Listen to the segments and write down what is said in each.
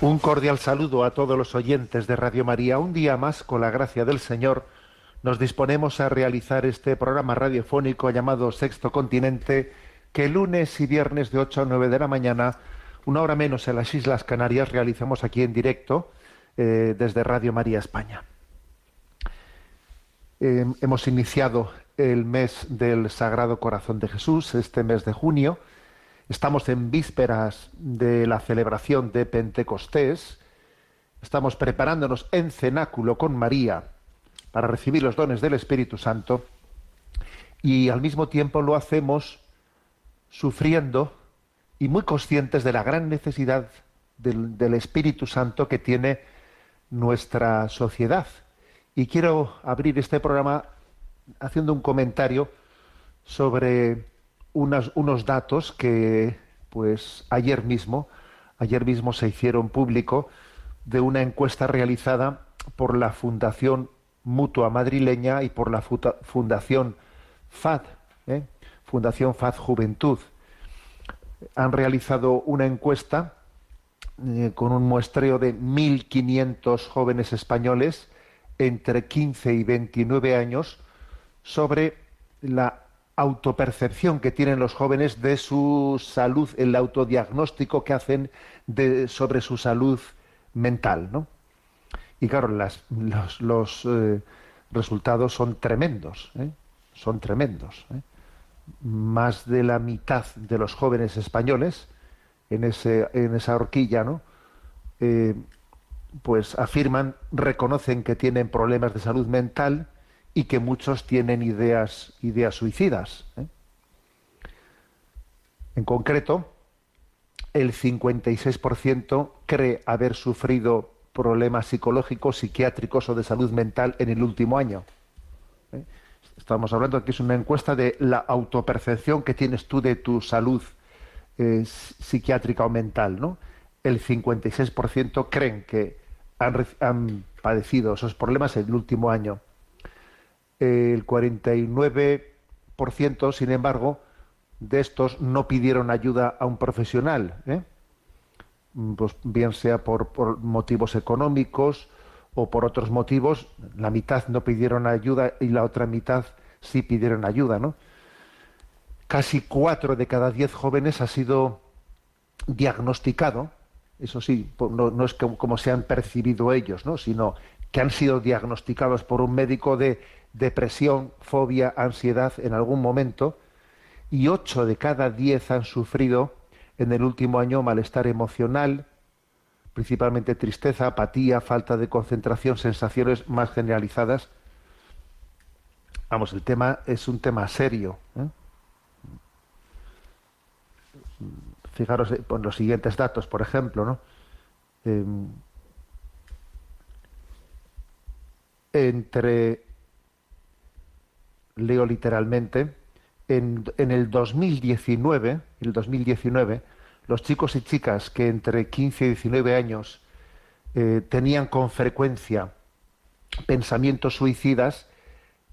Un cordial saludo a todos los oyentes de Radio María. Un día más, con la gracia del Señor, nos disponemos a realizar este programa radiofónico llamado Sexto Continente, que lunes y viernes de 8 a 9 de la mañana, una hora menos en las Islas Canarias, realizamos aquí en directo eh, desde Radio María España. Eh, hemos iniciado el mes del Sagrado Corazón de Jesús, este mes de junio, Estamos en vísperas de la celebración de Pentecostés. Estamos preparándonos en cenáculo con María para recibir los dones del Espíritu Santo. Y al mismo tiempo lo hacemos sufriendo y muy conscientes de la gran necesidad del, Espíritu Santo que tiene nuestra sociedad. Y quiero abrir este programa haciendo un comentario sobre unos datos que, pues, ayer mismo, ayer mismo se hicieron público de una encuesta realizada por la Fundación Mutua Madrileña y por la Fundación FAD, ¿eh? Fundación FAD Juventud. Han realizado una encuesta eh, con un muestreo de 1.500 jóvenes españoles entre 15 y 29 años sobre la autopercepción que tienen los jóvenes de su salud, el autodiagnóstico que hacen sobre su salud mental, ¿no? Y claro, los, eh, resultados son tremendos, ¿eh? son tremendos. ¿eh? Más de la mitad de los jóvenes españoles en, ese, en esa horquilla, ¿no? pues afirman, reconocen que tienen problemas de salud mental, y que muchos tienen ideas, ideas suicidas. ¿eh? En concreto, el 56% cree haber sufrido problemas psicológicos, psiquiátricos o de salud mental en el último año. ¿eh? Estamos hablando que es una encuesta de la autopercepción que tienes tú de tu salud eh, psiquiátrica o mental. ¿no? El 56% creen que han, han padecido esos problemas en el último año el 49%, sin embargo, de estos no pidieron ayuda a un profesional, ¿eh? pues bien sea por, motivos económicos o por otros motivos, la mitad no pidieron ayuda y la otra mitad sí pidieron ayuda, ¿no? Casi cuatro de cada diez jóvenes ha sido diagnosticado, eso sí, no, no es como, se han percibido ellos, ¿no? sino que han sido diagnosticados por un médico de depresión, fobia, ansiedad en algún momento, y ocho de cada diez han sufrido en el último año malestar emocional, principalmente tristeza, apatía, falta de concentración, sensaciones más generalizadas. Vamos, el tema es un tema serio. ¿eh? Fijaros en los siguientes datos, por ejemplo, ¿no? Em, entre leo literalmente, en, el 2019, el 2019, los chicos y chicas que entre 15 y 19 años eh, tenían con frecuencia pensamientos suicidas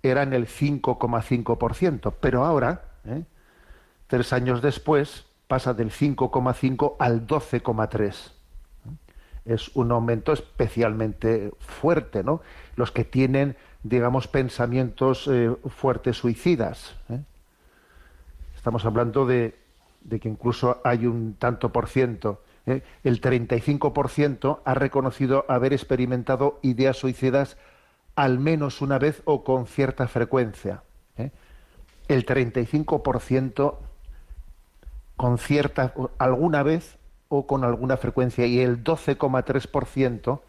eran el 5,5%, pero ahora, ¿eh? tres años después, pasa del 5,5 al 12,3. Es un aumento especialmente fuerte, ¿no? Los que tienen digamos, pensamientos eh, fuertes suicidas. ¿eh? Estamos hablando de, que incluso hay un tanto por ciento. ¿eh? El 35% ha reconocido haber experimentado ideas suicidas al menos una vez o con cierta frecuencia. El 35% con cierta, alguna vez o con alguna frecuencia, y el 12,3%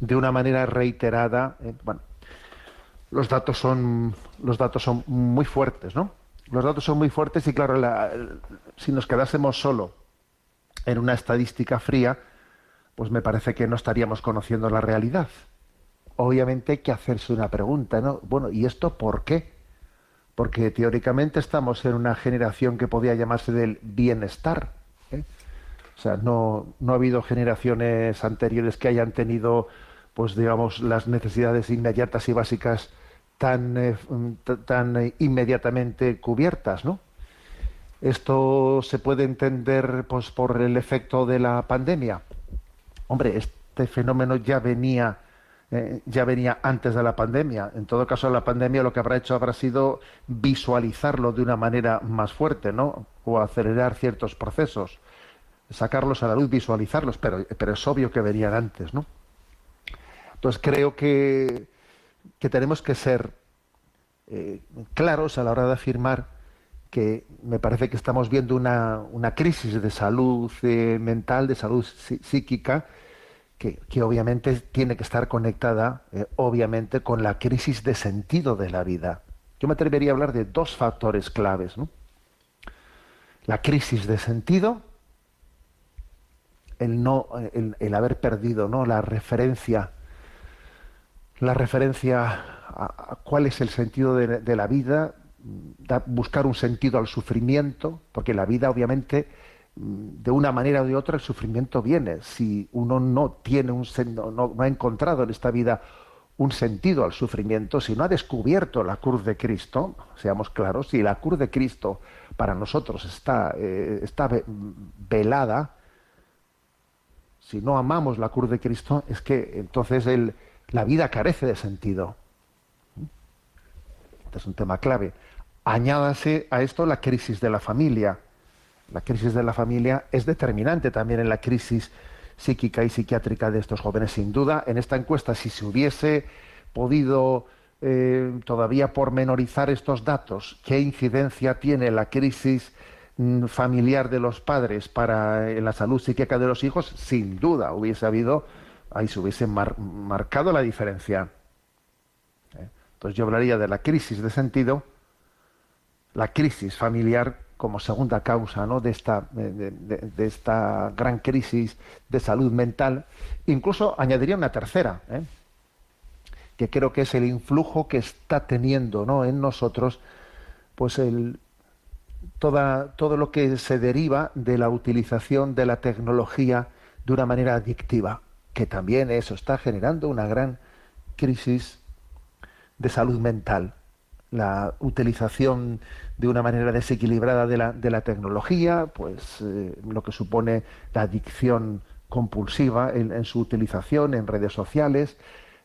de una manera reiterada. Eh, bueno, los datos son los datos son muy fuertes, ¿no? Los datos son muy fuertes y claro, si nos quedásemos solo en una estadística fría, pues me parece que no estaríamos conociendo la realidad. Obviamente hay que hacerse una pregunta, ¿no? Bueno, ¿y esto por qué? Porque teóricamente estamos en una generación que podía llamarse del bienestar. ¿eh? O sea, no, no ha habido generaciones anteriores que hayan tenido, pues digamos, las necesidades inmediatas y básicas tan, eh, tan inmediatamente cubiertas, ¿no? Esto se puede entender pues, por el efecto de la pandemia. Hombre, este fenómeno ya venía, eh, ya venía antes de la pandemia. En todo caso, la pandemia lo que habrá hecho habrá sido visualizarlo de una manera más fuerte, ¿no? O acelerar ciertos procesos, sacarlos a la luz, visualizarlos, pero, pero es obvio que venían antes, ¿no? Entonces creo que, que tenemos que ser eh, claros a la hora de afirmar que me parece que estamos viendo una, una crisis de salud eh, mental, de salud psíquica, que, que, obviamente tiene que estar conectada, eh, obviamente, con la crisis de sentido de la vida. Yo me atrevería a hablar de dos factores claves. ¿no? La crisis de sentido, el, no, el, el haber perdido ¿no? la referencia, la referencia a, cuál es el sentido de, la vida, buscar un sentido al sufrimiento, porque la vida obviamente mm, de una manera o de otra el sufrimiento viene. Si uno no tiene un no, no, ha encontrado en esta vida un sentido al sufrimiento, si no ha descubierto la cruz de Cristo, seamos claros, si la cruz de Cristo para nosotros está, eh, está velada, si no amamos la cruz de Cristo, es que entonces el, la vida carece de sentido. Este es un tema clave. Añádase a esto la crisis de la familia. La crisis de la familia es determinante también en la crisis psíquica y psiquiátrica de estos jóvenes, sin duda. En esta encuesta, si se hubiese podido eh, todavía pormenorizar estos datos, qué incidencia tiene la crisis mm, familiar de los padres para en la salud psíquica de los hijos, sin duda hubiese habido, ahí se hubiese mar, marcado la diferencia. ¿Eh? Entonces yo hablaría de la crisis de sentido la crisis familiar como segunda causa ¿no? de, esta, de, esta gran crisis de salud mental. Incluso añadiría una tercera, ¿eh? que creo que es el influjo que está teniendo ¿no? en nosotros pues el, toda, todo lo que se deriva de la utilización de la tecnología de una manera adictiva, que también eso está generando una gran crisis de salud mental. La utilización de una manera desequilibrada de la, de la tecnología, pues eh, lo que supone la adicción compulsiva en, su utilización en redes sociales,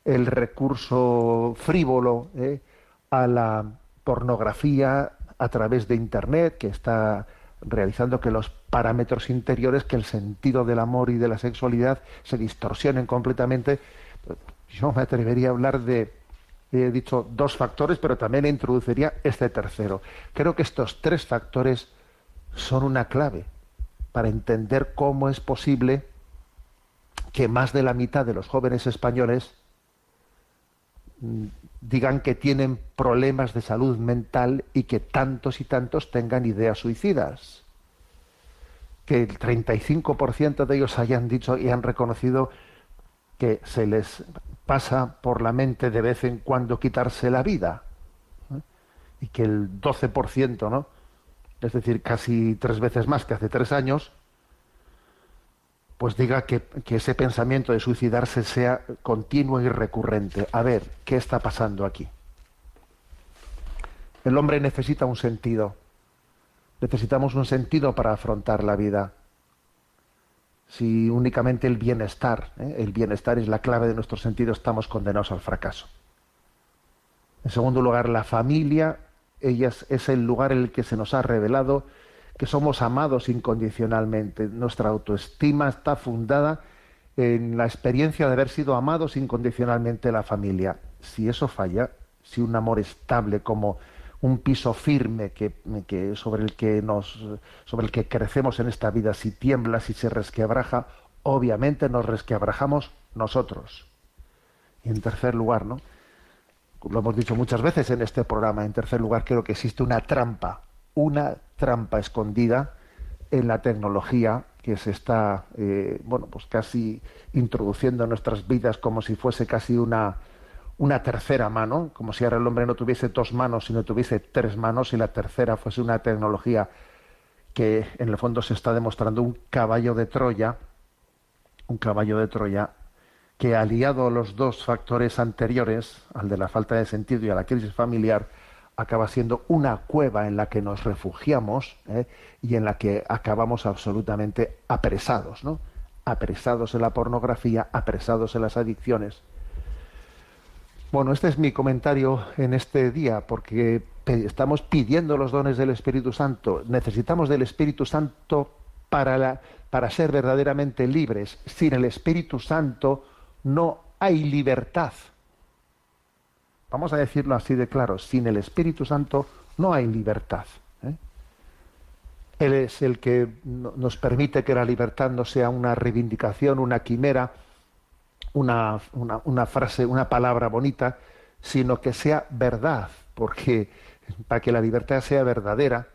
el recurso frívolo eh, a la pornografía a través de Internet, que está realizando que los parámetros interiores, que el sentido del amor y de la sexualidad se distorsionen completamente. Yo me atrevería a hablar de he dicho dos factores, pero también introduciría este tercero. Creo que estos tres factores son una clave para entender cómo es posible que más de la mitad de los jóvenes españoles digan que tienen problemas de salud mental y que tantos y tantos tengan ideas suicidas. Que el 35% de ellos hayan dicho y han reconocido que se les pasa por la mente de vez en cuando quitarse la vida. Y que el 12%, ¿no? Es decir, casi tres veces más que hace tres años, pues diga que, ese pensamiento de suicidarse sea continuo y recurrente. A ver, ¿qué está pasando aquí? El hombre necesita un sentido. Necesitamos un sentido para afrontar la vida si únicamente el bienestar, ¿eh? el bienestar es la clave de nuestro sentido, estamos condenados al fracaso. En segundo lugar, la familia, ella es, es el lugar en el que se nos ha revelado que somos amados incondicionalmente. Nuestra autoestima está fundada en la experiencia de haber sido amados incondicionalmente la familia. Si eso falla, si un amor estable como un piso firme que, que, sobre el que nos sobre el que crecemos en esta vida si tiembla si se resquebraja obviamente nos resquebrajamos nosotros y en tercer lugar no lo hemos dicho muchas veces en este programa en tercer lugar creo que existe una trampa una trampa escondida en la tecnología que se está eh, bueno pues casi introduciendo en nuestras vidas como si fuese casi una una tercera mano, como si ahora el hombre no tuviese dos manos, sino tuviese tres manos y la tercera fuese una tecnología que en el fondo se está demostrando un caballo de Troya, un caballo de Troya que aliado a los dos factores anteriores, al de la falta de sentido y a la crisis familiar, acaba siendo una cueva en la que nos refugiamos ¿eh? y en la que acabamos absolutamente apresados, ¿no? Apresados en la pornografía, apresados en las adicciones bueno, este es mi comentario en este día, porque estamos pidiendo los dones del Espíritu Santo. Necesitamos del Espíritu Santo para, para ser verdaderamente libres. Sin el Espíritu Santo no hay libertad. Vamos a decirlo así de claro, sin el Espíritu Santo no hay libertad. ¿eh? Él es el que nos permite que la libertad no sea una reivindicación, una quimera, una, frase, una palabra bonita, sino que sea verdad, porque para que la libertad sea verdadera,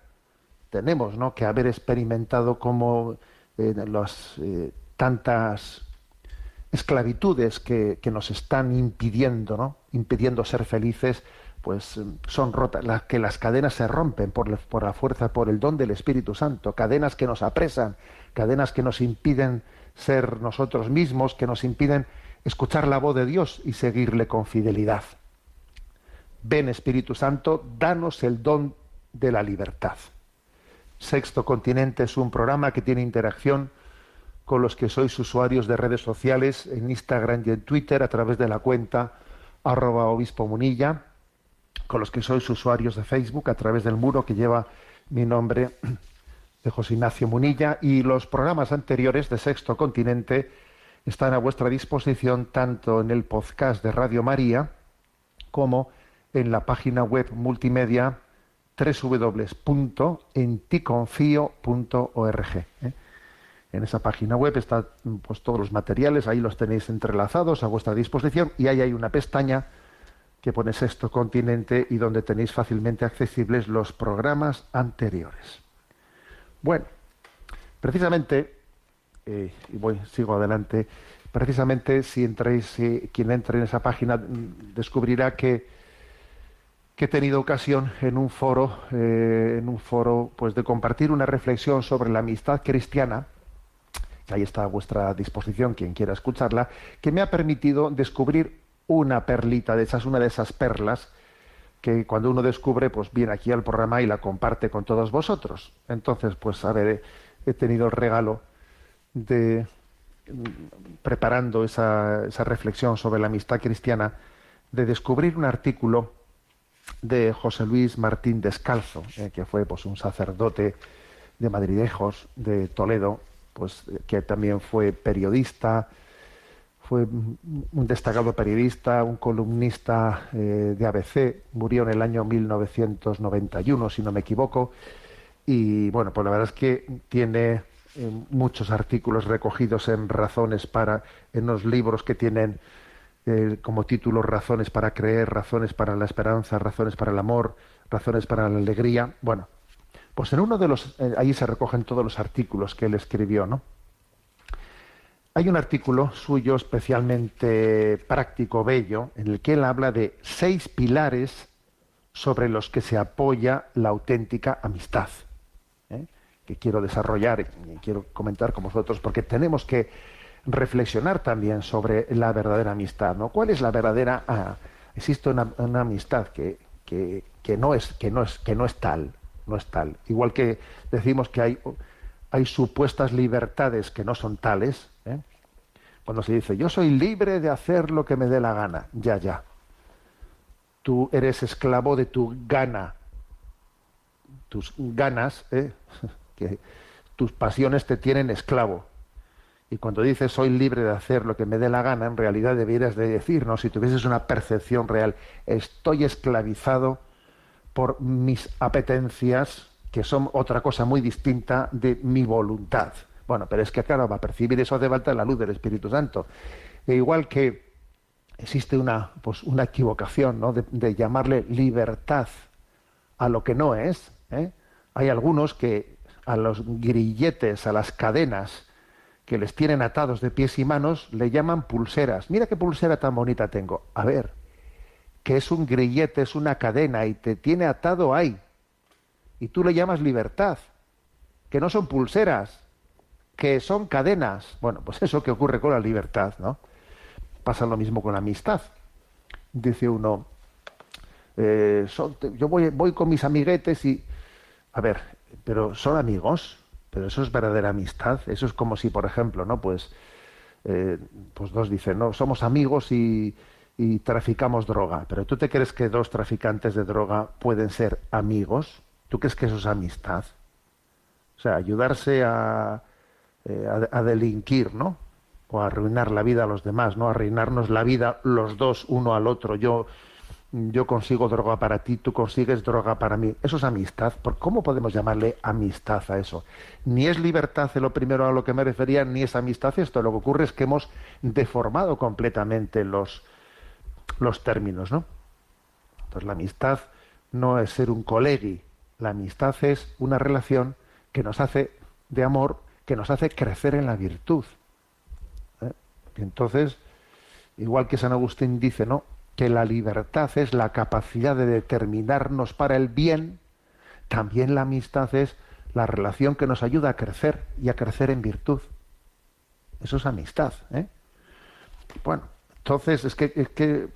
tenemos ¿no? que haber experimentado como eh, eh, tantas esclavitudes que, que, nos están impidiendo, ¿no? impidiendo ser felices, pues son rotas, las que las cadenas se rompen por, por la fuerza, por el don del Espíritu Santo, cadenas que nos apresan, cadenas que nos impiden ser nosotros mismos, que nos impiden escuchar la voz de Dios y seguirle con fidelidad. Ven Espíritu Santo, danos el don de la libertad. Sexto Continente es un programa que tiene interacción con los que sois usuarios de redes sociales en Instagram y en Twitter a través de la cuenta arroba obispo munilla, con los que sois usuarios de Facebook a través del muro que lleva mi nombre de José Ignacio Munilla y los programas anteriores de Sexto Continente están a vuestra disposición tanto en el podcast de Radio María como en la página web multimedia www.enticonfio.org. En esa página web están pues, todos los materiales, ahí los tenéis entrelazados a vuestra disposición y ahí hay una pestaña que pone Sexto Continente y donde tenéis fácilmente accesibles los programas anteriores. Bueno, precisamente eh, y voy, sigo adelante. Precisamente si entréis, quien entre en esa página mm, descubrirá que, he tenido ocasión en un foro, eh, en un foro, pues de compartir una reflexión sobre la amistad cristiana, ahí está a vuestra disposición quien quiera escucharla, que me ha permitido descubrir una perlita de esas, una de esas perlas que cuando uno descubre, pues viene aquí al programa y la comparte con todos vosotros. Entonces, pues a ver, he tenido el regalo de preparando esa, esa, reflexión sobre la amistad cristiana, de descubrir un artículo de José Luis Martín Descalzo, eh, que fue pues, un sacerdote de Madridejos, de Toledo, pues, que también fue periodista, fue un destacado periodista, un columnista eh, de ABC, murió en el año 1991, si no me equivoco, y bueno, pues la verdad es que tiene muchos artículos recogidos en razones para, en los libros que tienen eh, como título razones para creer, razones para la esperanza, razones para el amor, razones para la alegría. Bueno, pues en uno de los, eh, ahí se recogen todos los artículos que él escribió, ¿no? Hay un artículo suyo especialmente práctico, bello, en el que él habla de seis pilares sobre los que se apoya la auténtica amistad que quiero desarrollar y quiero comentar con vosotros, porque tenemos que reflexionar también sobre la verdadera amistad, ¿no? ¿Cuál es la verdadera? Ah, existe una, amistad que, que, que, no es, que, no es, que no es tal, no es tal. Igual que decimos que hay, hay supuestas libertades que no son tales, ¿eh? cuando se dice yo soy libre de hacer lo que me dé la gana, ya, ya. Tú eres esclavo de tu gana, tus ganas, ¿eh? que tus pasiones te tienen esclavo. Y cuando dices soy libre de hacer lo que me dé la gana, en realidad debieras de decir, ¿no? Si tuvieses una percepción real, estoy esclavizado por mis apetencias, que son otra cosa muy distinta de mi voluntad. Bueno, pero es que claro, va a percibir eso hace falta la luz del Espíritu Santo. E igual que existe una, pues, una equivocación ¿no? de, llamarle libertad a lo que no es. ¿eh? Hay algunos que a los grilletes, a las cadenas que les tienen atados de pies y manos, le llaman pulseras. Mira qué pulsera tan bonita tengo. A ver, que es un grillete, es una cadena y te tiene atado ahí. Y tú le llamas libertad, que no son pulseras, que son cadenas. Bueno, pues eso que ocurre con la libertad, ¿no? Pasa lo mismo con la amistad. Dice uno, eh, yo voy, voy con mis amiguetes y, a ver, pero son amigos, pero eso es verdadera amistad. Eso es como si, por ejemplo, ¿no? Pues, eh, pues dos dicen, no, somos amigos y, y traficamos droga. Pero ¿tú te crees que dos traficantes de droga pueden ser amigos? ¿Tú crees que eso es amistad? O sea, ayudarse a, eh, a, delinquir, ¿no? O a arruinar la vida a los demás, ¿no? A arruinarnos la vida los dos uno al otro. Yo, yo consigo droga para ti, tú consigues droga para mí. Eso es amistad. ¿Cómo podemos llamarle amistad a eso? Ni es libertad lo primero a lo que me refería, ni es amistad esto. Lo que ocurre es que hemos deformado completamente los, los términos, ¿no? Entonces la amistad no es ser un colegui, la amistad es una relación que nos hace de amor, que nos hace crecer en la virtud. ¿eh? entonces, igual que San Agustín dice, ¿no? Que la libertad es la capacidad de determinarnos para el bien, también la amistad es la relación que nos ayuda a crecer y a crecer en virtud. Eso es amistad. ¿eh? Bueno, entonces es que, es que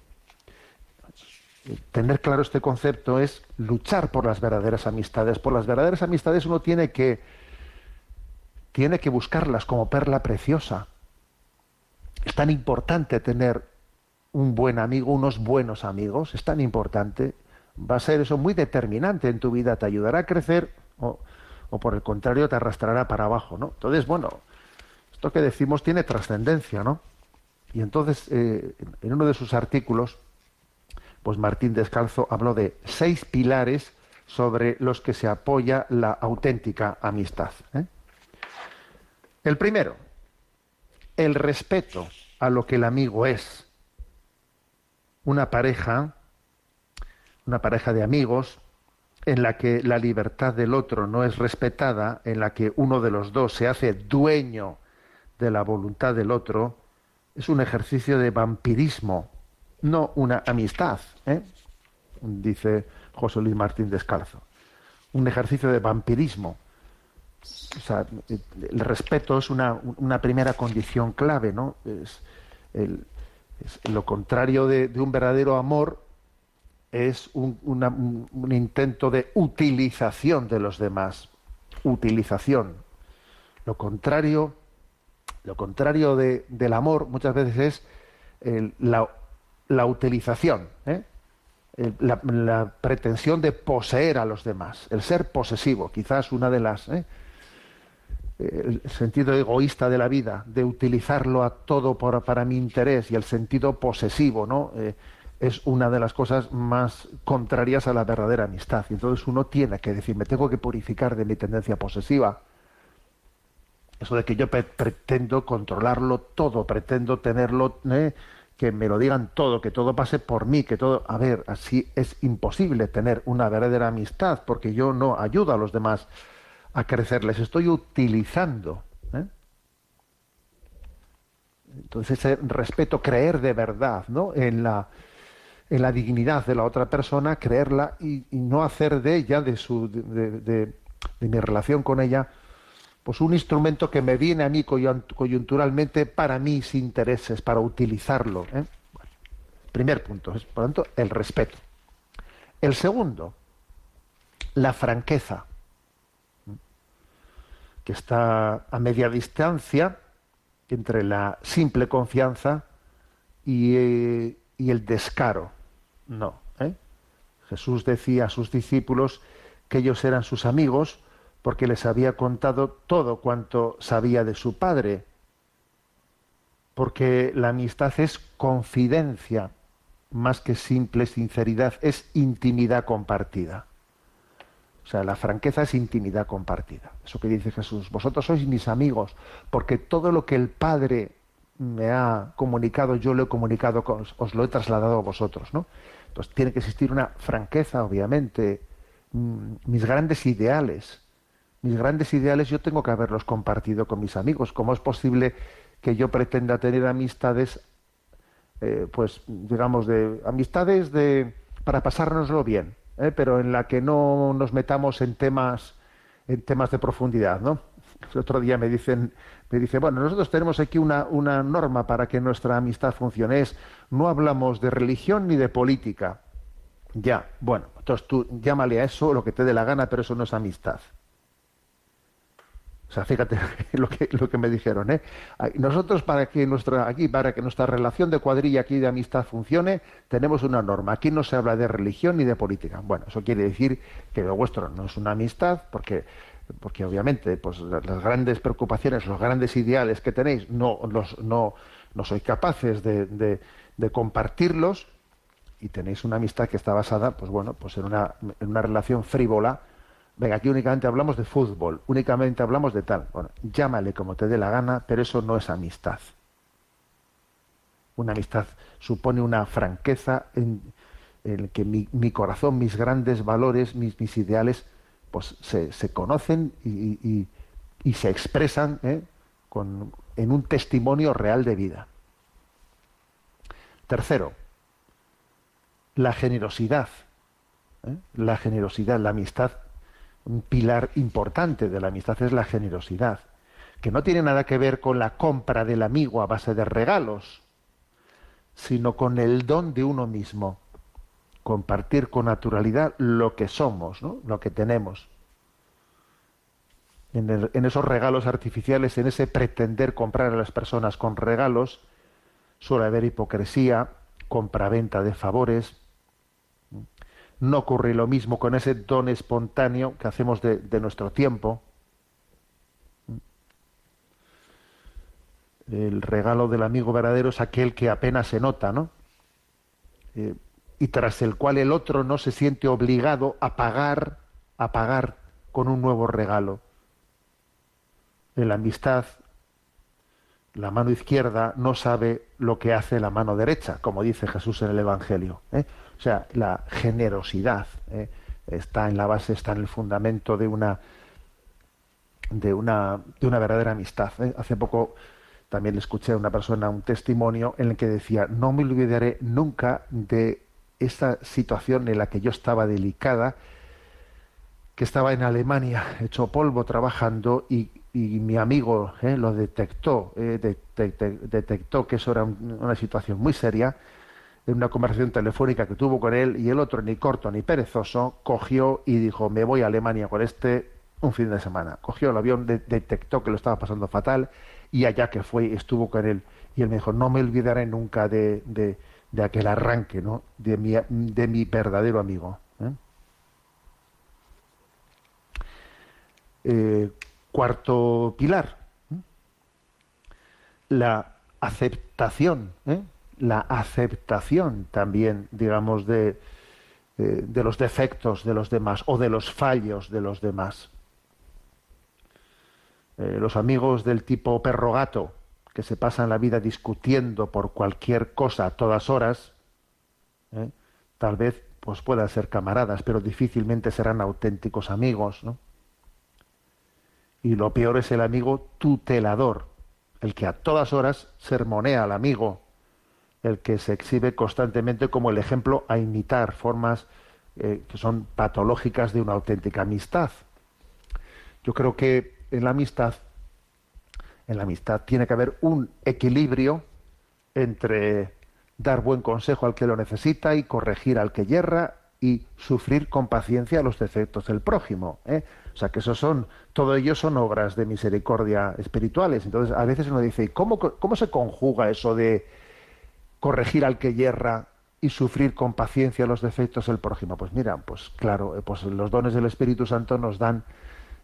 tener claro este concepto es luchar por las verdaderas amistades. Por las verdaderas amistades uno tiene que, tiene que buscarlas como perla preciosa. Es tan importante tener un buen amigo, unos buenos amigos, es tan importante. Va a ser eso muy determinante en tu vida, te ayudará a crecer o, por el contrario te arrastrará para abajo, ¿no? Entonces, bueno, esto que decimos tiene trascendencia, ¿no? Y entonces, eh, en uno de sus artículos, pues Martín Descalzo habló de seis pilares sobre los que se apoya la auténtica amistad. ¿eh? El primero, el respeto a lo que el amigo es. Una pareja, una pareja de amigos, en la que la libertad del otro no es respetada, en la que uno de los dos se hace dueño de la voluntad del otro, es un ejercicio de vampirismo no una amistad, ¿eh? dice José Luis Martín Descalzo. Un ejercicio de vampirismo. O sea, el respeto es una, primera condición clave, ¿no? Es, lo contrario de, un verdadero amor es un, intento de utilización de los demás. Utilización. Lo contrario, lo contrario del amor muchas veces es el, la la utilización, ¿eh? la, pretensión de poseer a los demás, el ser posesivo, quizás una de las... ¿eh? el sentido egoísta de la vida, de utilizarlo a todo para mi interés y el sentido posesivo, ¿no? Eh, es una de las cosas más contrarias a la verdadera amistad. Y entonces uno tiene que decir, me tengo que purificar de mi tendencia posesiva. Eso de que yo pretendo controlarlo todo, pretendo tenerlo que me lo digan todo, que todo pase por mí, que todo... A ver, así es imposible tener una verdadera amistad porque yo no ayudo a los demás a crecer, les estoy utilizando. ¿eh? Entonces, ese respeto, creer de verdad ¿no? en, la, en la dignidad de la otra persona, creerla y, no hacer de ella, de, su, de, de mi relación con ella, pues un instrumento que me viene a mí coyunturalmente para mis intereses, para utilizarlo. ¿eh? primer punto, es, por lo tanto, el respeto. El segundo, la franqueza, que está a media distancia entre la simple confianza y, eh, el descaro. No. ¿eh? Jesús decía a sus discípulos que ellos eran sus amigos porque les había contado todo cuanto sabía de su padre, porque la amistad es confidencia, más que simple sinceridad, es intimidad compartida. O sea, la franqueza es intimidad compartida. Eso que dice Jesús, vosotros sois mis amigos, porque todo lo que el Padre me ha comunicado, yo lo he comunicado, os lo he trasladado a vosotros, ¿no? Entonces tiene que existir una franqueza, obviamente, mm, mis grandes ideales, mis grandes ideales yo tengo que haberlos compartido con mis amigos. ¿Cómo es posible que yo pretenda tener amistades, eh, pues digamos, de amistades de para pasárnoslo bien, eh, pero en la que no nos metamos en temas en temas de profundidad, ¿no? El otro día me dicen, me dice, bueno, nosotros tenemos aquí una, una norma para que nuestra amistad funcione, es no hablamos de religión ni de política. Ya, bueno, entonces tú llámale a eso lo que te dé la gana, pero eso no es amistad. O sea, fíjate lo que, lo que me dijeron, ¿eh? Nosotros para que nuestra, aquí, para que nuestra relación de cuadrilla aquí de amistad funcione, tenemos una norma. Aquí no se habla de religión ni de política. Bueno, eso quiere decir que lo vuestro no es una amistad, porque porque obviamente pues las grandes preocupaciones, los grandes ideales que tenéis no los no, no sois capaces de, de, compartirlos y tenéis una amistad que está basada pues bueno pues en una, en una relación frívola venga aquí únicamente hablamos de fútbol únicamente hablamos de tal bueno llámale como te dé la gana pero eso no es amistad una amistad supone una franqueza en, en que mi, corazón mis grandes valores mis, mis ideales pues se, se conocen y, se expresan ¿eh? en un testimonio real de vida. Tercero, la generosidad. ¿eh? La generosidad, la amistad, un pilar importante de la amistad es la generosidad, que no tiene nada que ver con la compra del amigo a base de regalos, sino con el don de uno mismo compartir con naturalidad lo que somos, lo que tenemos. En, en, esos regalos artificiales, en ese pretender comprar a las personas con regalos, suele haber hipocresía, compraventa de favores. No ocurre lo mismo con ese don espontáneo que hacemos de, nuestro tiempo. El regalo del amigo verdadero es aquel que apenas se nota, ¿no? Eh, y tras el cual el otro no se siente obligado a pagar, a pagar con un nuevo regalo. En la amistad, la mano izquierda no sabe lo que hace la mano derecha, como dice Jesús en el Evangelio. ¿eh? O sea, la generosidad ¿eh? está en la base, está en el fundamento de una de una, de una verdadera amistad. ¿eh? Hace poco también le escuché a una persona un testimonio en el que decía, no me olvidaré nunca de esta situación en la que yo estaba delicada, que estaba en Alemania, hecho polvo, trabajando, y, mi amigo eh, lo detectó, eh, detectó que eso era una situación muy seria, en una conversación telefónica que tuvo con él, y el otro, ni corto ni perezoso, cogió y dijo, me voy a Alemania con este un fin de semana. Cogió el avión, detectó que lo estaba pasando fatal, y allá que fue, estuvo con él. Y él me dijo, no me olvidaré nunca de de aquel arranque ¿no? de, mi, de mi verdadero amigo. ¿eh? Eh, cuarto pilar, ¿eh? la aceptación, la aceptación también, digamos, de, de los defectos de los demás o de los fallos de los demás. los amigos del tipo perro gato, que se pasan la vida discutiendo por cualquier cosa a todas horas, ¿eh? tal vez pues puedan ser camaradas, pero difícilmente serán auténticos amigos, ¿no? Y lo peor es el amigo tutelador, el que a todas horas sermonea al amigo, el que se exhibe constantemente como el ejemplo a imitar formas eh, que son patológicas de una auténtica amistad. Yo creo que en la amistad en la amistad tiene que haber un equilibrio entre dar buen consejo al que lo necesita y corregir al que yerra y sufrir con paciencia los defectos del prójimo. ¿eh? O sea que eso son, todo ello son obras de misericordia espirituales. Entonces a veces uno dice, ¿cómo, cómo se conjuga eso de corregir al que yerra y sufrir con paciencia los defectos del prójimo? Pues mira, pues claro, eh, pues los dones del Espíritu Santo nos dan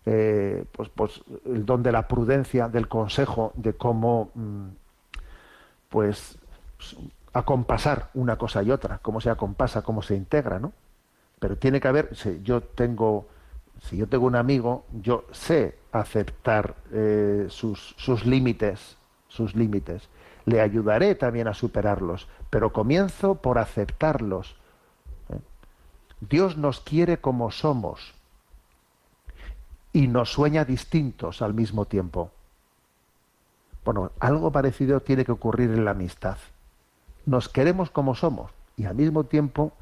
eh, pues, pues el don de la prudencia, del consejo, de cómo mm, pues acompasar una cosa y otra, cómo se acompasa, cómo se integra, ¿no? Pero tiene que haber, si yo tengo, si yo tengo un amigo, yo sé aceptar eh, sus, sus límites, sus límites. Le ayudaré también a superarlos, pero comienzo por aceptarlos. ¿eh? Dios nos quiere como somos y nos sueña distintos al mismo tiempo. Bueno, algo parecido tiene que ocurrir en la amistad. Nos queremos como somos y al mismo tiempo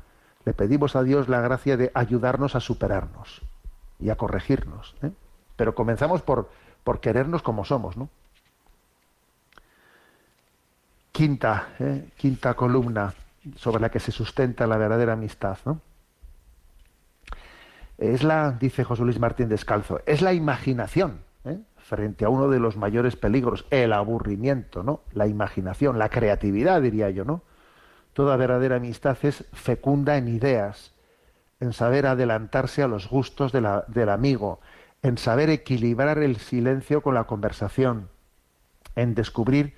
le pedimos a Dios la gracia de ayudarnos a superarnos y a corregirnos. ¿eh? Pero comenzamos por, por querernos como somos, ¿no? Quinta, ¿eh? quinta columna sobre la que se sustenta la verdadera amistad, ¿no? Es la, dice José Luis Martín Descalzo, es la imaginación ¿eh? frente a uno de los mayores peligros, el aburrimiento, ¿no? La imaginación, la creatividad, diría yo, ¿no? Toda verdadera amistad es fecunda en ideas, en saber adelantarse a los gustos del amigo, en saber equilibrar el silencio con la conversación, en descubrir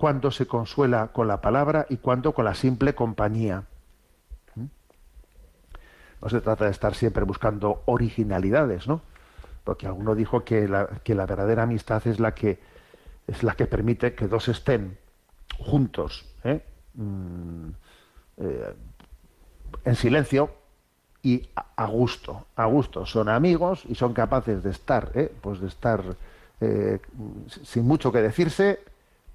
cuándo se consuela con la palabra y cuándo con la simple compañía. ¿Mm? No se trata de estar siempre buscando originalidades, ¿no? Porque alguno dijo que la, que la verdadera amistad es la que es la que permite que dos estén juntos, ¿eh? Mm, eh, en silencio y a, gusto, a gusto. Son amigos y son capaces de estar, ¿eh? pues de estar sin mucho que decirse,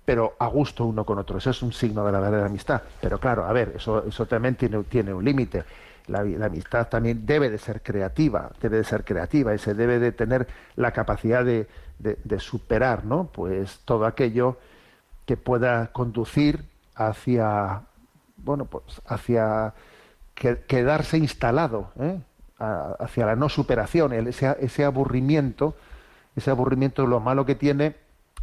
pero a gusto uno con otro. Eso es un signo de la verdadera amistad. Pero claro, a ver, eso, eso también tiene, un límite. La, amistad también debe de ser creativa, debe de ser creativa y se debe de tener la capacidad de, superar, ¿no? Pues todo aquello que pueda conducir hacia, bueno, pues hacia quedarse instalado, ¿eh? hacia la no superación, ese, ese aburrimiento, ese aburrimiento, lo malo que tiene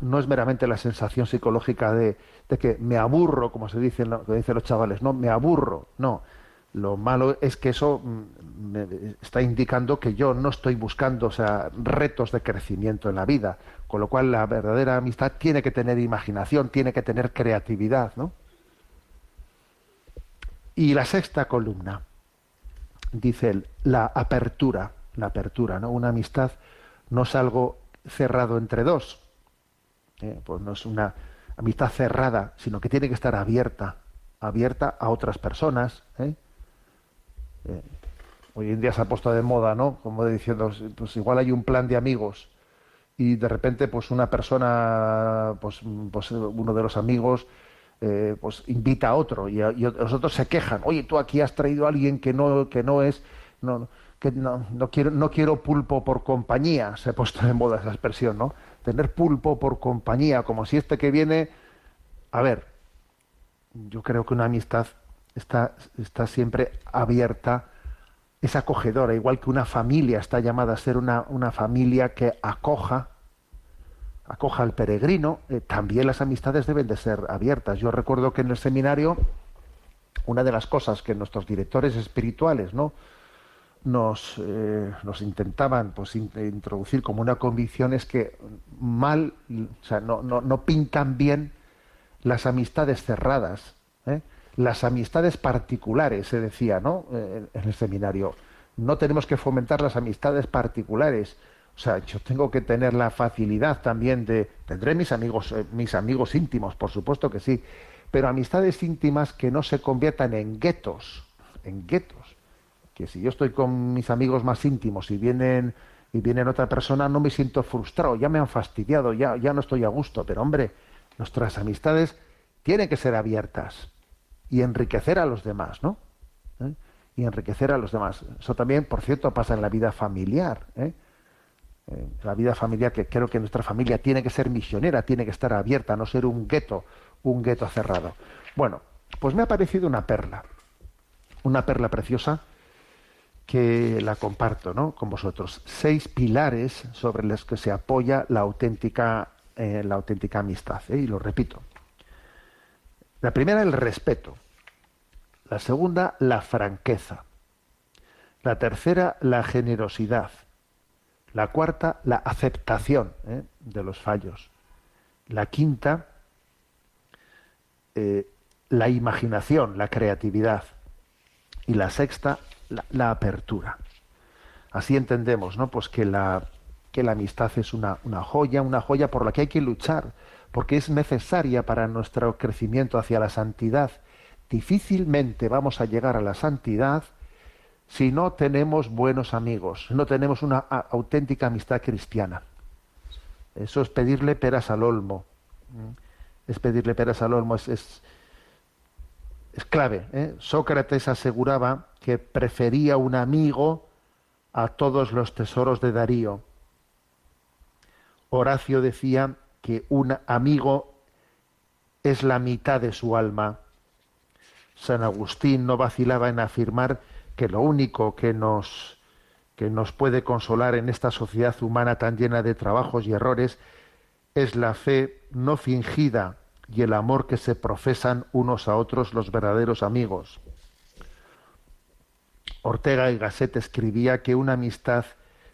no es meramente la sensación psicológica de, que me aburro, como se dice, dicen los chavales, no, me aburro, no. Lo malo es que eso mm, me está indicando que yo no estoy buscando o sea, retos de crecimiento en la vida, con lo cual la verdadera amistad tiene que tener imaginación, tiene que tener creatividad, ¿no? Y la sexta columna, dice él, la apertura, la apertura, ¿no? Una amistad no es algo cerrado entre dos, ¿eh? pues no es una amistad cerrada, sino que tiene que estar abierta, abierta a otras personas. ¿eh? Eh, hoy en día se ha puesto de moda, ¿no? Como diciendo, pues igual hay un plan de amigos y de repente, pues una persona, pues, pues uno de los amigos, pues invita a otro y, los otros se quejan. Oye, tú aquí has traído a alguien que no, que no es, no, que no, no quiero, no quiero pulpo por compañía. Se ha puesto de moda esa expresión, ¿no? Tener pulpo por compañía, como si este que viene, a ver, yo creo que una amistad está, está siempre abierta, es acogedora, igual que una familia está llamada a ser una, una familia que acoja, acoja al peregrino, eh, también las amistades deben de ser abiertas. Yo recuerdo que en el seminario, una de las cosas que nuestros directores espirituales, ¿no? Nos, eh, nos intentaban pues, introducir como una convicción es que mal, o sea, no, no, no pintan bien las amistades cerradas, ¿eh? las amistades particulares, se decía ¿no? Eh, en el seminario. No tenemos que fomentar las amistades particulares. O sea, yo tengo que tener la facilidad también de. Tendré mis amigos, mis amigos íntimos, por supuesto que sí. Pero amistades íntimas que no se conviertan en guetos, en guetos que si yo estoy con mis amigos más íntimos y vienen y vienen otra persona, no me siento frustrado, ya me han fastidiado, ya, ya no estoy a gusto. Pero hombre, nuestras amistades tienen que ser abiertas y enriquecer a los demás, ¿no? ¿Eh? Y enriquecer a los demás. Eso también, por cierto, pasa en la vida familiar. ¿eh? ¿eh? la vida familiar, que creo que nuestra familia tiene que ser misionera, tiene que estar abierta, no ser un gueto, un gueto cerrado. Bueno, pues me ha parecido una perla, una perla preciosa que la comparto ¿no? con vosotros. Seis pilares sobre los que se apoya la auténtica, eh, la auténtica amistad. ¿eh? Y lo repito. La primera, el respeto. La segunda, la franqueza. La tercera, la generosidad. La cuarta, la aceptación ¿eh? de los fallos. La quinta, la imaginación, la creatividad. Y la sexta, la, apertura. Así entendemos, ¿no? Pues que la, que la amistad es una, una joya, una joya por la que hay que luchar, porque es necesaria para nuestro crecimiento hacia la santidad. Difícilmente vamos a llegar a la santidad si no tenemos buenos amigos, no tenemos una auténtica amistad cristiana. Eso es pedirle peras al olmo. Es pedirle peras al olmo, es, es, clave. ¿eh? Sócrates aseguraba que prefería un amigo a todos los tesoros de Darío. Horacio decía que un amigo es la mitad de su alma. San Agustín no vacilaba en afirmar que lo único que nos, que nos puede consolar en esta sociedad humana tan llena de trabajos y errores es la fe no fingida y el amor que se profesan unos a otros los verdaderos amigos. Ortega y Gasset escribía que una amistad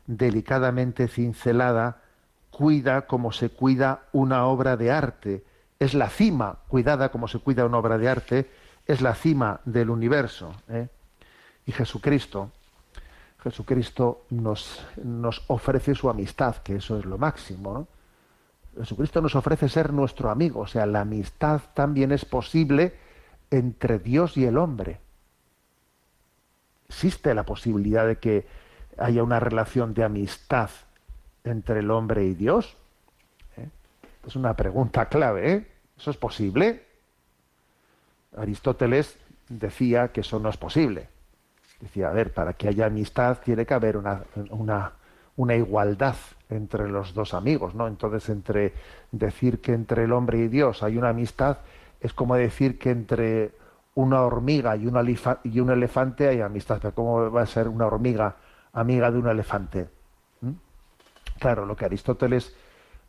delicadamente cincelada cuida como se cuida una obra de arte. Es la cima, cuidada como se cuida una obra de arte, es la cima del universo. ¿eh? Y Jesucristo, Jesucristo nos, nos ofrece su amistad, que eso es lo máximo. Jesucristo nos ofrece ser nuestro amigo, o sea, la amistad también es posible entre Dios y el hombre. Existe la posibilidad de que haya una relación de amistad entre el hombre y Dios. ¿Eh? Es una pregunta clave. ¿eh? ¿Eso es posible? Aristóteles decía que eso no es posible. Decía, a ver, para que haya amistad tiene que haber una, una, igualdad entre los dos amigos, ¿no? Entonces, entre decir que entre el hombre y Dios hay una amistad es como decir que entre una hormiga y, un elefante hay amistad. Pero ¿cómo va a ser una hormiga amiga de un elefante? ¿Mm? Claro, lo que Aristóteles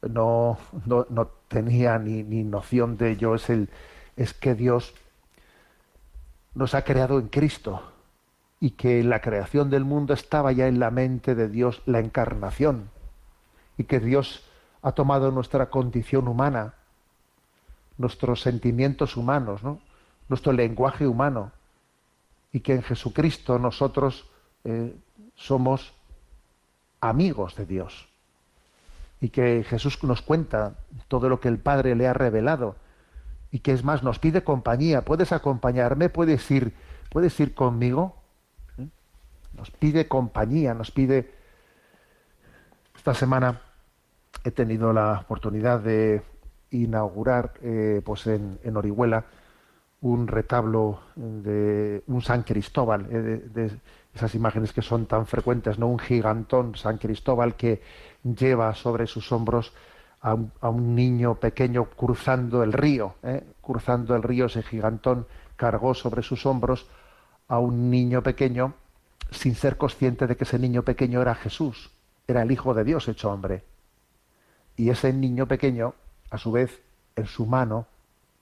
no, no, no tenía ni, ni, noción de ello es, el, es que Dios nos ha creado en Cristo y que la creación del mundo estaba ya en la mente de Dios la encarnación y que Dios ha tomado nuestra condición humana, nuestros sentimientos humanos, nuestro lenguaje humano y que en Jesucristo nosotros eh, somos amigos de Dios. Y que Jesús nos cuenta todo lo que el Padre le ha revelado y que es más nos pide compañía, puedes acompañarme, puedes ir, puedes ir conmigo nos pide compañía, nos pide... Esta semana he tenido la oportunidad de inaugurar eh, pues en, Orihuela un retablo de un San Cristóbal, eh, de, esas imágenes que son tan frecuentes, ¿no? Un gigantón San Cristóbal que lleva sobre sus hombros a un, niño pequeño cruzando el río, ¿eh? cruzando el río, ese gigantón cargó sobre sus hombros a un niño pequeño sin ser consciente de que ese niño pequeño era Jesús, era el Hijo de Dios hecho hombre. Y ese niño pequeño, a su vez, en su mano,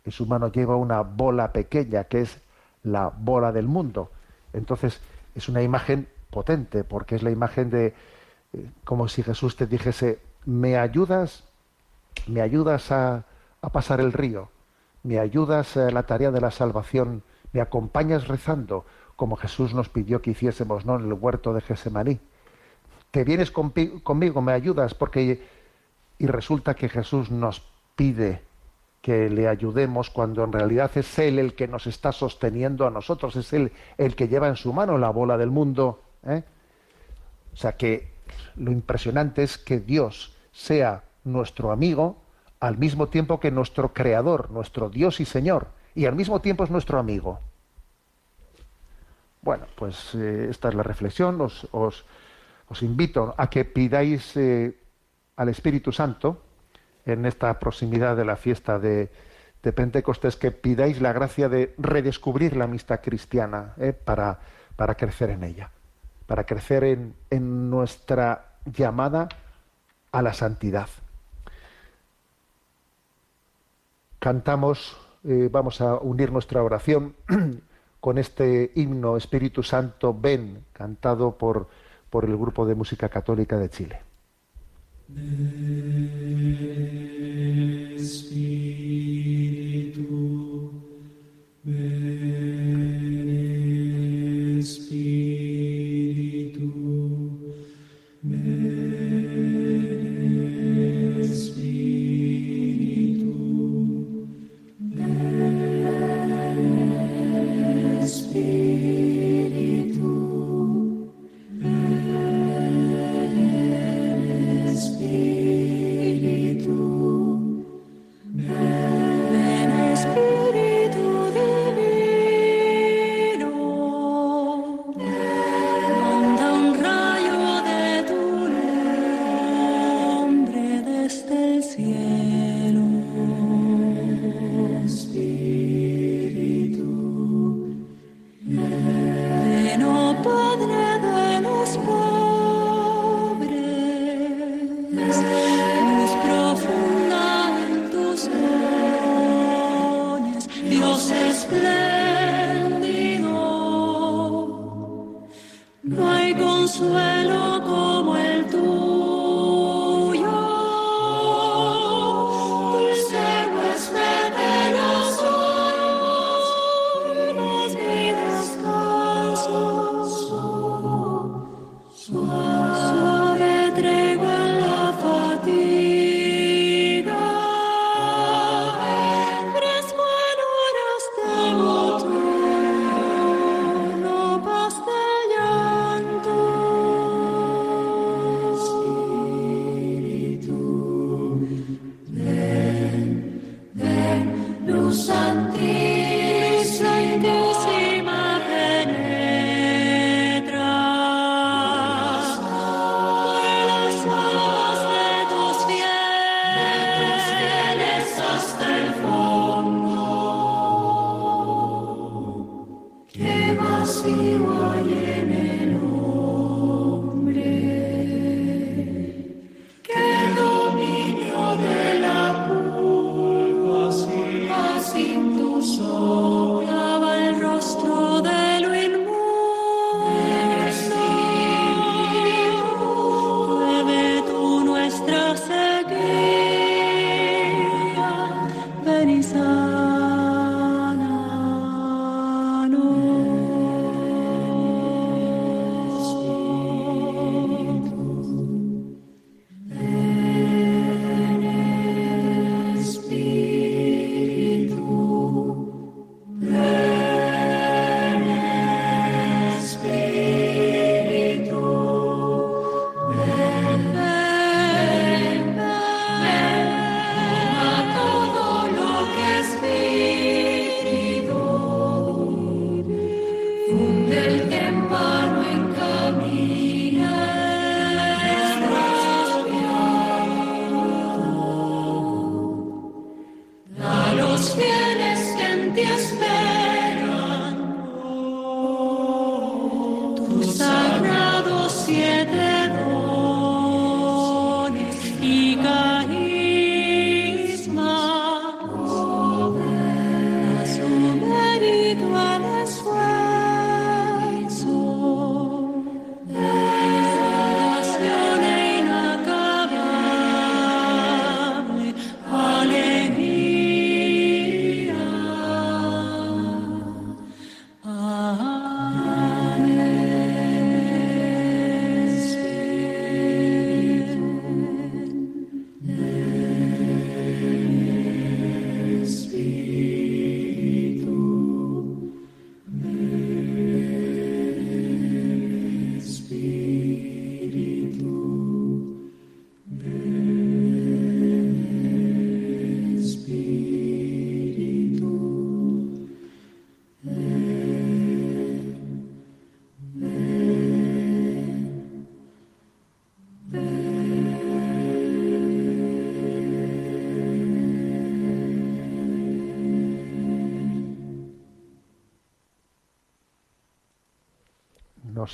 en su mano lleva una bola pequeña, que es la bola del mundo. Entonces, es una imagen potente, porque es la imagen de eh, como si Jesús te dijese, ¿me ayudas? ¿Me ayudas a, pasar el río? ¿Me ayudas a la tarea de la salvación? ¿Me acompañas rezando? como Jesús nos pidió que hiciésemos ¿no? en el huerto de Gesemaní. Que vienes conmigo, me ayudas, porque y resulta que Jesús nos pide que le ayudemos cuando en realidad es Él el que nos está sosteniendo a nosotros, es Él el que lleva en su mano la bola del mundo. ¿eh? O sea que lo impresionante es que Dios sea nuestro amigo al mismo tiempo que nuestro creador, nuestro Dios y Señor, y al mismo tiempo es nuestro amigo. Bueno, pues eh, esta es la reflexión. Os, os, invito a que pidáis eh, al Espíritu Santo en esta proximidad de la fiesta de, Pentecostés que pidáis la gracia de redescubrir la amistad cristiana eh, para, para, crecer en ella, para crecer en, en nuestra llamada a la santidad. Cantamos, vamos a unir nuestra oración con este himno Espíritu Santo Ven, cantado por, por el grupo de música católica de Chile. Espíritu,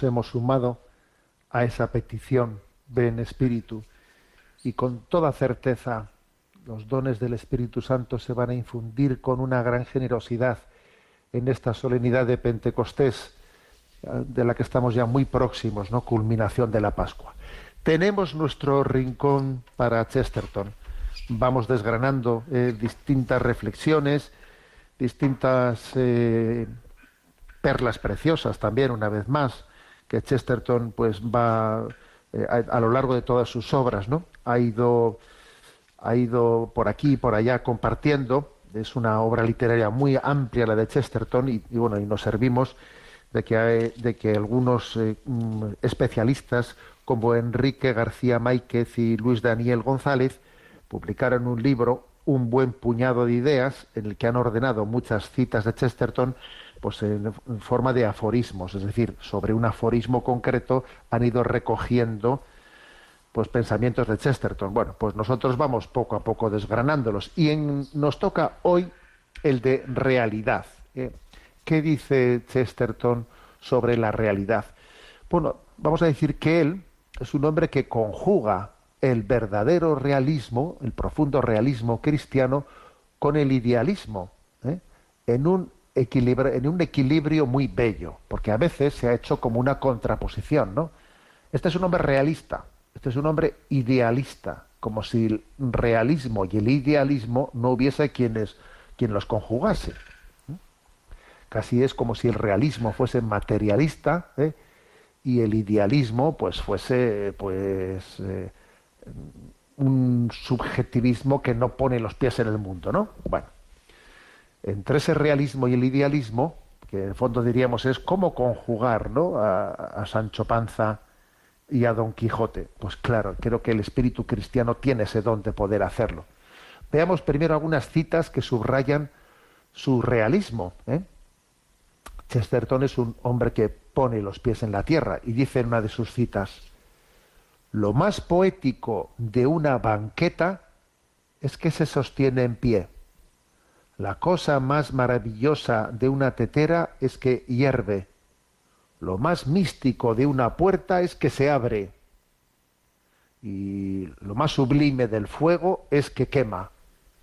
hemos sumado a esa petición, ven Espíritu, y con toda certeza los dones del Espíritu Santo se van a infundir con una gran generosidad en esta solemnidad de Pentecostés, de la que estamos ya muy próximos, ¿no? Culminación de la Pascua. Tenemos nuestro rincón para Chesterton. Vamos desgranando eh, distintas reflexiones, distintas eh, perlas preciosas también, una vez más, que Chesterton pues va eh, a, lo largo de todas sus obras, ¿no? Ha ido, ha ido por aquí y por allá compartiendo. Es una obra literaria muy amplia la de Chesterton y, bueno, y nos servimos de que, de que algunos eh, mm, especialistas como Enrique García Máiquez y Luis Daniel González publicaron un libro, Un buen puñado de ideas, en el que han ordenado muchas citas de Chesterton pues en, forma de aforismos, es decir, sobre un aforismo concreto han ido recogiendo pues pensamientos de Chesterton. Bueno, pues nosotros vamos poco a poco desgranándolos y nos toca hoy el de realidad. ¿eh? ¿Qué dice Chesterton sobre la realidad? Bueno, vamos a decir que él es un hombre que conjuga el verdadero realismo, el profundo realismo cristiano, con el idealismo, ¿eh? en, un en un equilibrio muy bello, porque a veces se ha hecho como una contraposición, ¿no? Este es un hombre realista, este es un hombre idealista, como si el realismo y el idealismo no hubiese quienes, quien los conjugase. Casi es como si el realismo fuese materialista ¿eh? y el idealismo pues fuese pues eh, un subjetivismo que no pone los pies en el mundo, ¿no? Bueno, entre ese realismo y el idealismo, que en el fondo diríamos es cómo conjugar, ¿no? a Sancho Panza y a Don Quijote. Pues claro, creo que el espíritu cristiano tiene ese don de poder hacerlo. Veamos primero algunas citas que subrayan su realismo. ¿eh? Chesterton es un hombre que pone los pies en la tierra y dice en una de sus citas, lo más poético de una banqueta es que se sostiene en pie. La cosa más maravillosa de una tetera es que hierve lo más místico de una puerta es que se abre. Y lo más sublime del fuego es que quema.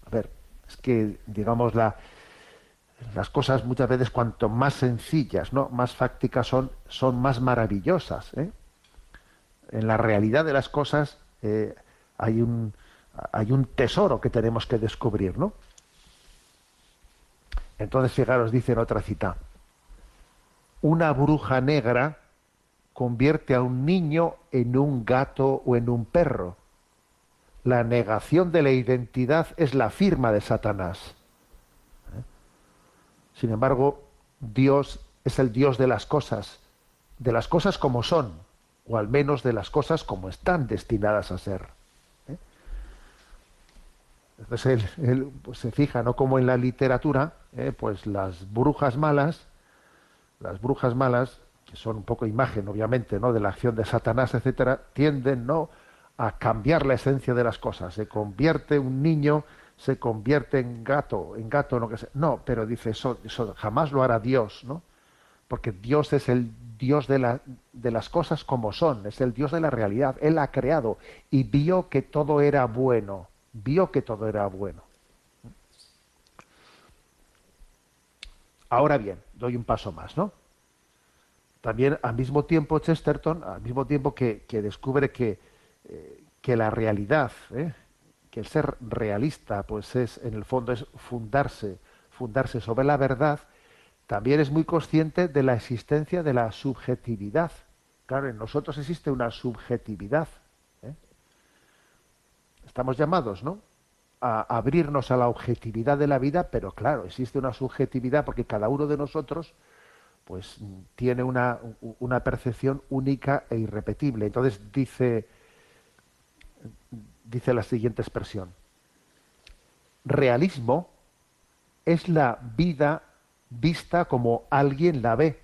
A ver, es que, digamos, la, las cosas muchas veces cuanto más sencillas, ¿no? más fácticas son, son más maravillosas. ¿eh? En la realidad de las cosas eh, hay, un, hay un tesoro que tenemos que descubrir, ¿no? Entonces, fijaros, dice en otra cita, una bruja negra convierte a un niño en un gato o en un perro. La negación de la identidad es la firma de Satanás. ¿Eh? Sin embargo, Dios es el Dios de las cosas, de las cosas como son, o al menos de las cosas como están destinadas a ser. ¿eh? Entonces él, pues, se fija, ¿no? Como en la literatura, ¿eh? pues las brujas malas las brujas malas, que son un poco imagen, obviamente, ¿no? de la acción de Satanás, etcétera, tienden ¿no? a cambiar la esencia de las cosas. Se convierte un niño, se convierte en gato, en gato, no que sea. No, pero dice eso, eso jamás lo hará Dios, ¿no? Porque Dios es el Dios de, la, de las cosas como son, es el Dios de la realidad. Él ha creado y vio que todo era bueno, vio que todo era bueno. Ahora bien, doy un paso más, ¿no? También al mismo tiempo Chesterton, al mismo tiempo que, descubre que, eh, que, la realidad, ¿eh? que el ser realista, pues es, en el fondo, es fundarse, fundarse sobre la verdad, también es muy consciente de la existencia de la subjetividad. Claro, en nosotros existe una subjetividad. ¿eh? Estamos llamados, ¿no? A abrirnos a la objetividad de la vida, pero claro, existe una subjetividad porque cada uno de nosotros pues tiene una, una percepción única e irrepetible. Entonces dice, dice la siguiente expresión. Realismo es la vida vista como alguien la ve.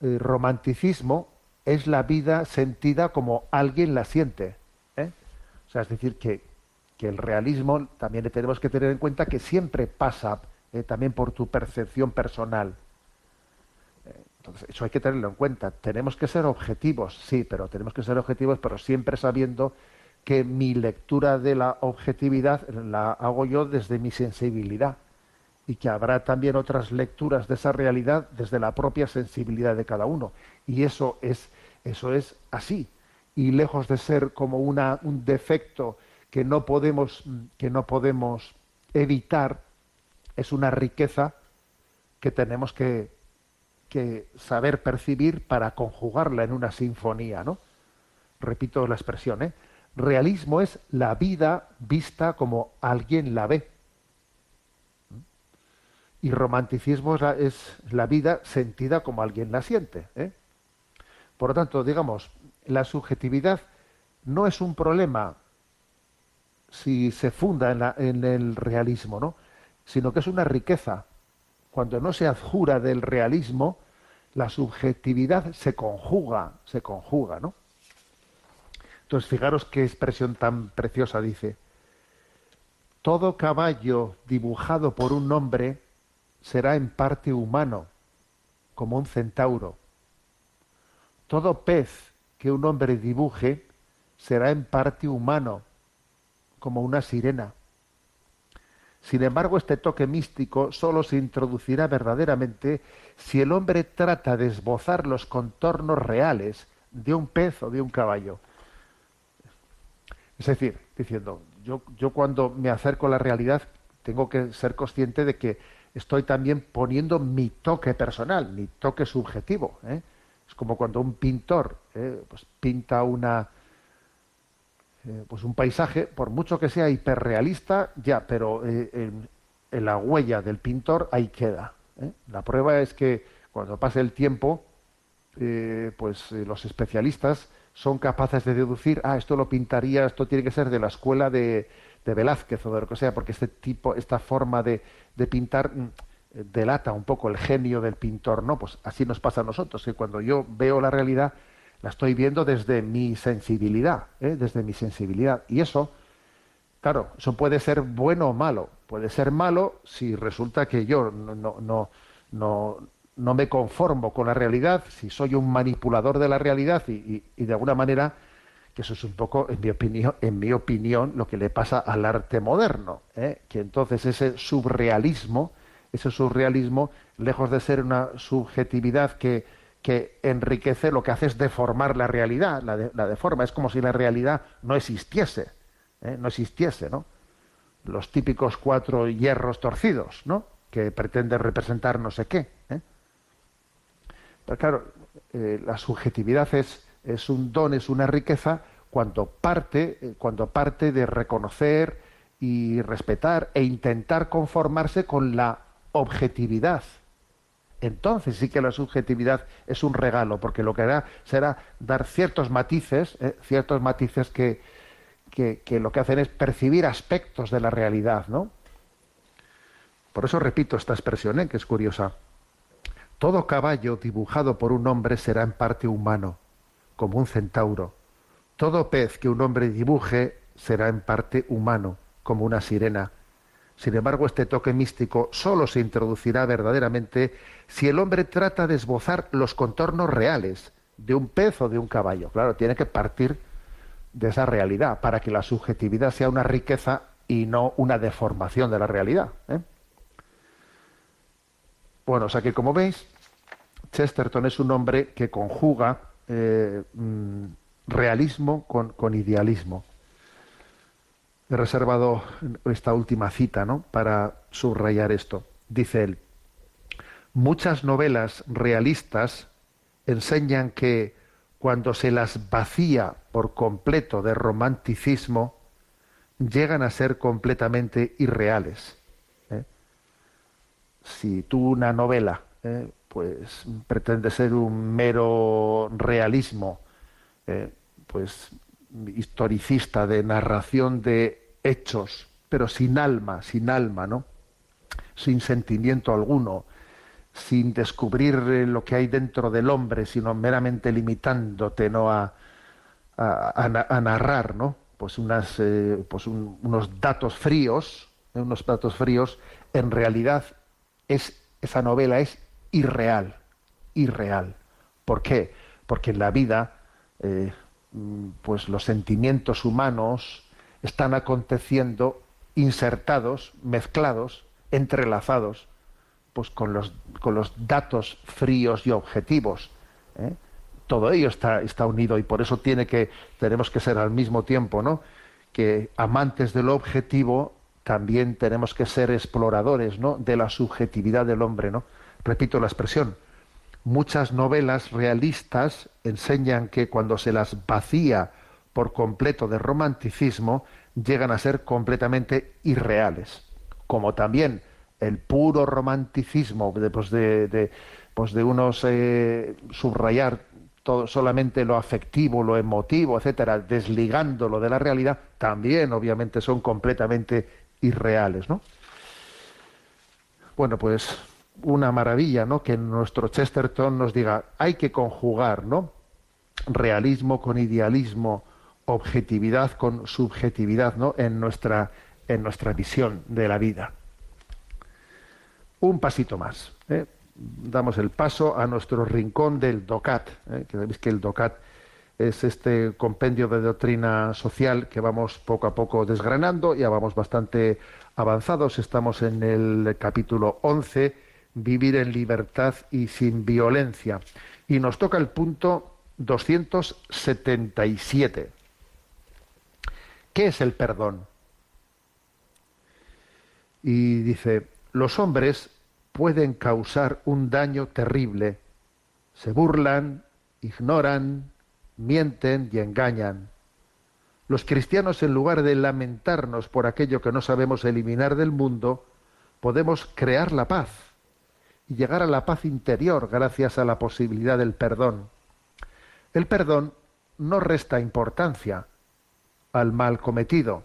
Eh, romanticismo es la vida sentida como alguien la siente. O sea, es decir, que, el realismo también tenemos que tener en cuenta que siempre pasa eh, también por tu percepción personal. Eh, entonces, eso hay que tenerlo en cuenta. Tenemos que ser objetivos, sí, pero tenemos que ser objetivos, pero siempre sabiendo que mi lectura de la objetividad la hago yo desde mi sensibilidad y que habrá también otras lecturas de esa realidad desde la propia sensibilidad de cada uno. Y eso es, eso es así y lejos de ser como una, un defecto que no podemos, que no podemos evitar, es una riqueza que tenemos que, que saber percibir para conjugarla en una sinfonía, ¿no? Repito la expresión, ¿eh? Realismo es la vida vista como alguien la ve. Y romanticismo es la, vida sentida como alguien la siente. ¿eh? Por lo tanto, digamos, la subjetividad no es un problema si se funda en, el realismo, ¿no? sino que es una riqueza. Cuando no se adjura del realismo, la subjetividad se conjuga, se conjuga, ¿no? Entonces, fijaros qué expresión tan preciosa dice. Todo caballo dibujado por un hombre será en parte humano, como un centauro. Todo pez que un hombre dibuje será en parte humano, como una sirena. Sin embargo, este toque místico solo se introducirá verdaderamente si el hombre trata de esbozar los contornos reales de un pez o de un caballo. Es decir, diciendo, yo, yo cuando me acerco a la realidad tengo que ser consciente de que estoy también poniendo mi toque personal, mi toque subjetivo. ¿eh? Es como cuando un pintor ¿eh? pues pinta una, eh, pues un paisaje, por mucho que sea hiperrealista, ya, pero en, la huella del pintor ahí queda. La prueba es que cuando pase el tiempo, pues los especialistas son capaces de deducir, ah, esto lo pintaría, esto tiene que ser de la escuela de, de Velázquez o de lo que sea, porque este tipo, esta forma de, de pintar mm, delata un poco el genio del pintor, ¿no? Pues así nos pasa a nosotros, que cuando yo veo la realidad, la estoy viendo desde mi sensibilidad, ¿eh? desde mi sensibilidad. Y eso, claro, eso puede ser bueno o malo. Puede ser malo si resulta que yo no, no, no, no, me conformo con la realidad, si soy un manipulador de la realidad y, y de alguna manera que eso es un poco, en mi opinión, en mi opinión lo que le pasa al arte moderno, ¿eh? que entonces ese surrealismo, ese surrealismo, lejos de ser una subjetividad que, que enriquece, lo que hace es deformar la realidad, la, deforma, es como si la realidad no existiese, ¿eh? no existiese, ¿no? Los típicos cuatro hierros torcidos, ¿no? Que pretenden representar no sé qué. ¿eh? Pero claro, la subjetividad es es un don, es una riqueza cuando parte, eh, cuando parte de reconocer y respetar e intentar conformarse con la objetividad. Entonces sí que la subjetividad es un regalo, porque lo que hará será dar ciertos matices, eh, ciertos matices que, que, lo que hacen es percibir aspectos de la realidad, ¿no? Por eso repito esta expresión, ¿eh? que es curiosa. Todo caballo dibujado por un hombre será en parte humano como un centauro. Todo pez que un hombre dibuje será en parte humano, como una sirena. Sin embargo, este toque místico solo se introducirá verdaderamente si el hombre trata de esbozar los contornos reales de un pez o de un caballo. Claro, tiene que partir de esa realidad para que la subjetividad sea una riqueza y no una deformación de la realidad. ¿eh? Bueno, o sea que como veis, Chesterton es un hombre que conjuga eh, mm, realismo con, idealismo. He reservado esta última cita ¿no? para subrayar esto. Dice él, muchas novelas realistas enseñan que cuando se las vacía por completo de romanticismo, llegan a ser completamente irreales. ¿eh? Si tú una novela ¿eh? pues pretende ser un mero realismo, eh, pues historicista de narración de hechos, pero sin alma, sin alma, ¿no? Sin sentimiento alguno, sin descubrir eh, lo que hay dentro del hombre, sino meramente limitándote, ¿no? A, a, narrar, ¿no? Pues unas, eh, pues unos datos fríos, unos datos fríos, en realidad es esa novela es irreal, irreal. ¿Por qué? Porque en la vida, eh, pues los sentimientos humanos están aconteciendo insertados, mezclados, entrelazados, pues con los, con los datos fríos y objetivos. ¿eh? Todo ello está, está unido y por eso tiene que, tenemos que ser al mismo tiempo, ¿no? Que amantes de lo objetivo también tenemos que ser exploradores, ¿no? De la subjetividad del hombre, ¿no? repito la expresión, muchas novelas realistas enseñan que cuando se las vacía por completo de romanticismo, llegan a ser completamente irreales. Como también el puro romanticismo de, pues de, pues de unos eh, subrayar todo, solamente lo afectivo, lo emotivo, etcétera, desligándolo de la realidad, también obviamente son completamente irreales, ¿no? Bueno, pues una maravilla, ¿no? Que nuestro Chesterton nos diga, hay que conjugar, ¿no? Realismo con idealismo, objetividad con subjetividad, ¿no? En nuestra, en nuestra visión de la vida. Un pasito más. ¿eh? Damos el paso a nuestro rincón del DOCAT. ¿eh? Que sabéis que el DOCAT es este compendio de doctrina social que vamos poco a poco desgranando, ya vamos bastante avanzados, estamos en el capítulo 11, vivir en libertad y sin violencia, y nos toca el punto 277. ¿Qué es el perdón? Y dice, los hombres pueden causar un daño terrible, se burlan, ignoran, mienten y engañan. Los cristianos, en lugar de lamentarnos por aquello que no sabemos eliminar del mundo, podemos crear la paz y llegar a la paz interior gracias a la posibilidad del perdón. El perdón no resta importancia al mal cometido,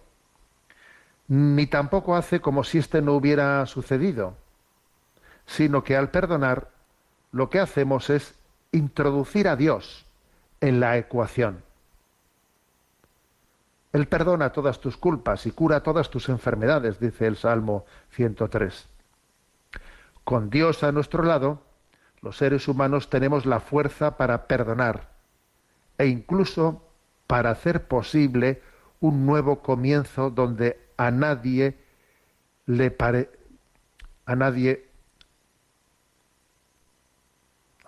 ni tampoco hace como si éste no hubiera sucedido, sino que al perdonar lo que hacemos es introducir a Dios en la ecuación. Él perdona todas tus culpas y cura todas tus enfermedades, dice el Salmo 103. Con Dios a nuestro lado, los seres humanos tenemos la fuerza para perdonar e incluso para hacer posible un nuevo comienzo donde a nadie le pare a nadie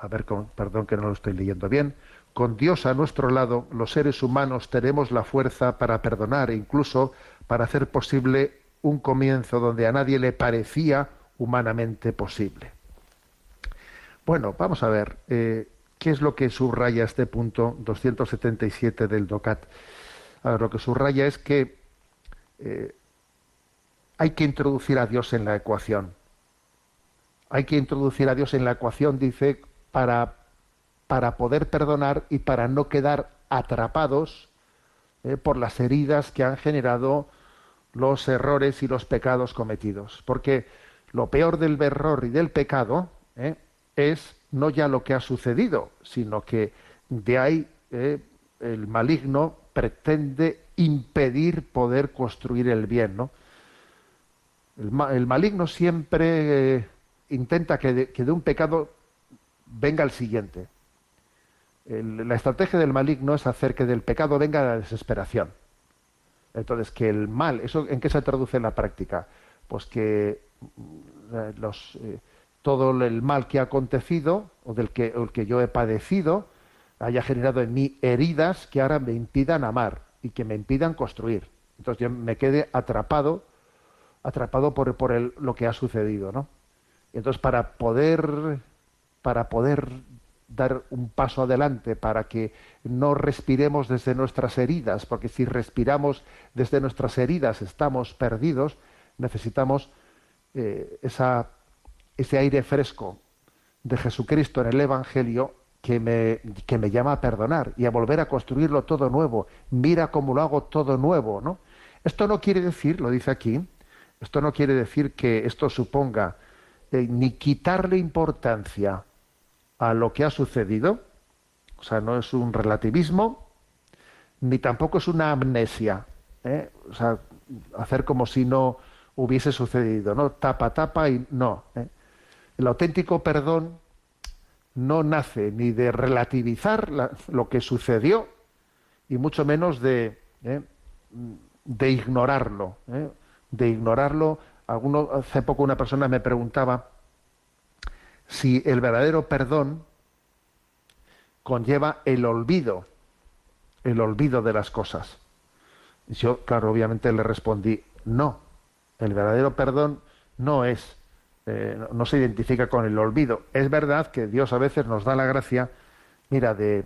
a ver, perdón que no lo estoy leyendo bien, con Dios a nuestro lado, los seres humanos tenemos la fuerza para perdonar e incluso para hacer posible un comienzo donde a nadie le parecía humanamente posible. Bueno, vamos a ver eh, qué es lo que subraya este punto 277 del DOCAT. A ver, lo que subraya es que eh, hay que introducir a Dios en la ecuación. Hay que introducir a Dios en la ecuación, dice, para para poder perdonar y para no quedar atrapados eh, por las heridas que han generado los errores y los pecados cometidos. Porque lo peor del error y del pecado eh, es no ya lo que ha sucedido, sino que de ahí eh, el maligno pretende impedir poder construir el bien. ¿no? El, maligno siempre intenta que de un pecado venga el siguiente la estrategia del maligno es hacer que del pecado venga la desesperación. Entonces, que el mal, ¿eso en qué se traduce en la práctica? Pues que eh, los, eh, todo el mal que ha acontecido o del que, el que yo he padecido haya generado en mí heridas que ahora me impidan amar y que me impidan construir. Entonces yo me quede atrapado, atrapado por, por el, lo que ha sucedido, ¿no? entonces para poder, para poder dar un paso adelante para que no respiremos desde nuestras heridas, porque si respiramos desde nuestras heridas estamos perdidos, necesitamos eh, ese aire fresco de Jesucristo en el Evangelio que me, que me llama a perdonar y a volver a construirlo todo nuevo. Mira cómo lo hago todo nuevo, ¿no? Esto no quiere decir, lo dice aquí, esto no quiere decir que esto suponga eh, ni quitarle importancia a lo que ha sucedido, o sea, no es un relativismo, ni tampoco es una amnesia, ¿eh? o sea, hacer como si no hubiese sucedido, ¿no? Tapa, tapa y no. ¿eh? El auténtico perdón no nace ni de relativizar lo que sucedió y mucho menos de, ¿eh? de ignorarlo, de ignorarlo. Alguno, hace poco una persona me preguntaba si el verdadero perdón conlleva el olvido, el olvido de las cosas. Yo, claro, obviamente le respondí, no, el verdadero perdón no es, eh, no se identifica con el olvido. Es verdad que Dios a veces nos da la gracia, mira, de,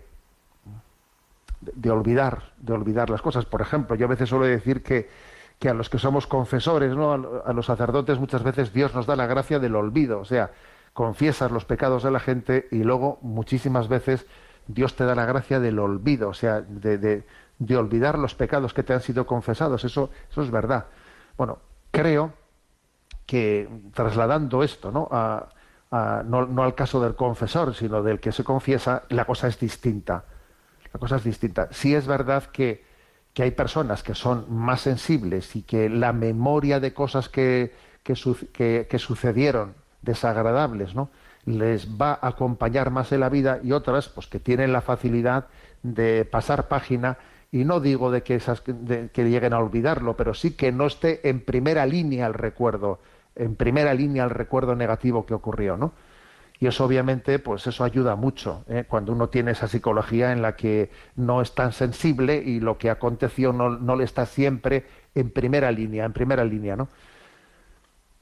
de, olvidar, de olvidar las cosas. Por ejemplo, yo a veces suelo decir que, que a los que somos confesores, ¿no? a los sacerdotes, muchas veces Dios nos da la gracia del olvido. O sea, confiesas los pecados de la gente y luego muchísimas veces Dios te da la gracia del olvido, o sea, de, de, olvidar los pecados que te han sido confesados. Eso, eso es verdad. Bueno, creo que trasladando esto ¿no? A, no, no, al caso del confesor, sino del que se confiesa, la cosa es distinta. La cosa es distinta. Sí es verdad que, que hay personas que son más sensibles y que la memoria de cosas que, que, que sucedieron desagradables, ¿no? Les va a acompañar más en la vida y otras, pues que tienen la facilidad de pasar página y no digo de que esas que lleguen a olvidarlo, pero sí que no esté en primera línea el recuerdo, en primera línea el recuerdo negativo que ocurrió, ¿no? Y eso obviamente, pues eso ayuda mucho ¿eh? cuando uno tiene esa psicología en la que no es tan sensible y lo que aconteció no, no le está siempre en primera línea, en primera línea, ¿no?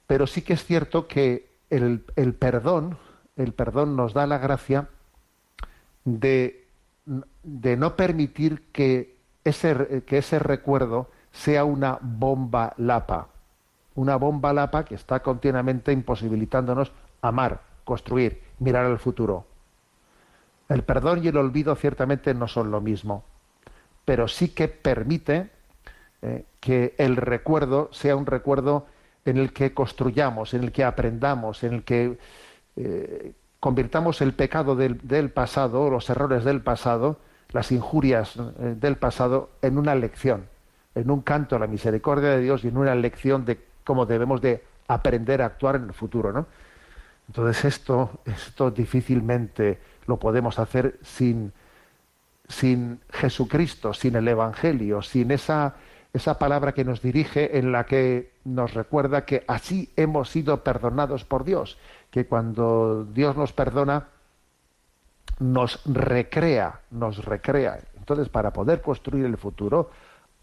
Pero sí que es cierto que el, el perdón, el perdón nos da la gracia de, de no permitir que ese, que ese recuerdo sea una bomba lapa, una bomba lapa que está continuamente imposibilitándonos amar, construir, mirar al futuro. El perdón y el olvido ciertamente no son lo mismo, pero sí que permite eh, que el recuerdo sea un recuerdo en el que construyamos, en el que aprendamos, en el que eh, convirtamos el pecado del, del, pasado, los errores del pasado, las injurias eh, del pasado, en una lección, en un canto a la misericordia de Dios y en una lección de cómo debemos de aprender a actuar en el futuro, ¿no? Entonces esto, esto difícilmente lo podemos hacer sin, sin Jesucristo, sin el Evangelio, sin esa, esa palabra que nos dirige en la que nos recuerda que así hemos sido perdonados por Dios, que cuando Dios nos perdona, nos recrea, nos recrea. Entonces, para poder construir el futuro,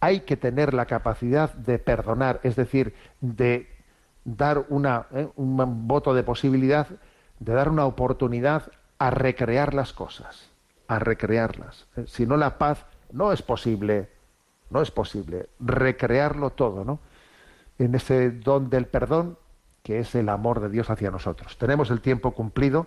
hay que tener la capacidad de perdonar, es decir, de dar una, eh, un voto de posibilidad, de dar una oportunidad a recrear las cosas, a recrearlas. Eh, si no, la paz no es posible, no es posible recrearlo todo, ¿no? En ese don del perdón que es el amor de Dios hacia nosotros. Tenemos el tiempo cumplido,